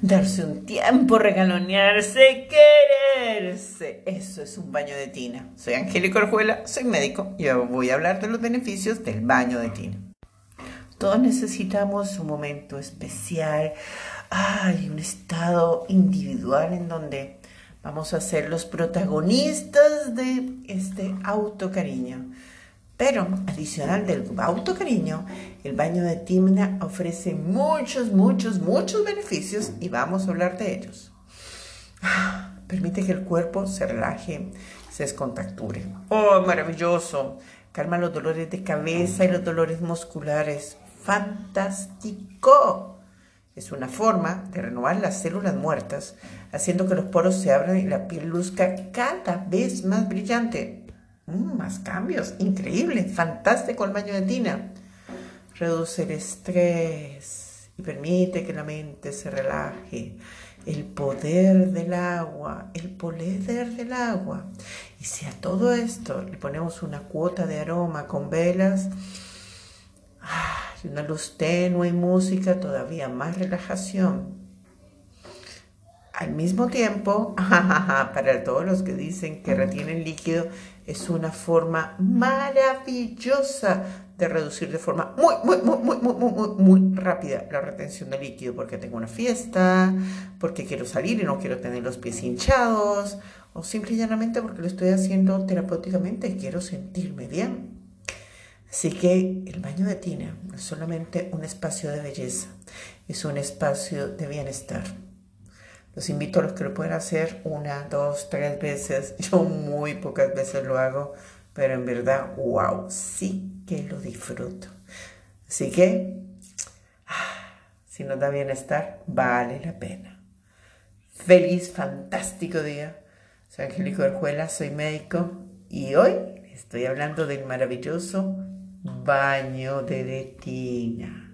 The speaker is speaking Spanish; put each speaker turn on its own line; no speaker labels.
darse un tiempo, regalonearse, quererse. Eso es un baño de tina. Soy Angélica Orjuela, soy médico y voy a hablar de los beneficios del baño de tina. Todos necesitamos un momento especial, ay, un estado individual en donde vamos a ser los protagonistas de este autocariño. Pero adicional del autocariño, el baño de Timna ofrece muchos, muchos, muchos beneficios y vamos a hablar de ellos. Permite que el cuerpo se relaje, se descontacture. ¡Oh, maravilloso! Calma los dolores de cabeza y los dolores musculares. ¡Fantástico! Es una forma de renovar las células muertas, haciendo que los poros se abran y la piel luzca cada vez más brillante. Mm, más cambios, increíble, fantástico el baño de tina. Reduce el estrés y permite que la mente se relaje. El poder del agua, el poder del agua. Y si a todo esto le ponemos una cuota de aroma con velas, una luz tenue y música, todavía más relajación. Al mismo tiempo, para todos los que dicen que retienen líquido, es una forma maravillosa de reducir de forma muy, muy, muy, muy, muy, muy, muy rápida la retención de líquido, porque tengo una fiesta, porque quiero salir y no quiero tener los pies hinchados, o simple y llanamente porque lo estoy haciendo terapéuticamente y quiero sentirme bien. Así que el baño de tina no es solamente un espacio de belleza, es un espacio de bienestar. Los invito a los que lo pueden hacer una, dos, tres veces. Yo muy pocas veces lo hago, pero en verdad, wow, sí que lo disfruto. Así que, ah, si nos da bienestar, vale la pena. Feliz, fantástico día. Soy Angélico Arjuela, soy médico y hoy estoy hablando del maravilloso baño de retina.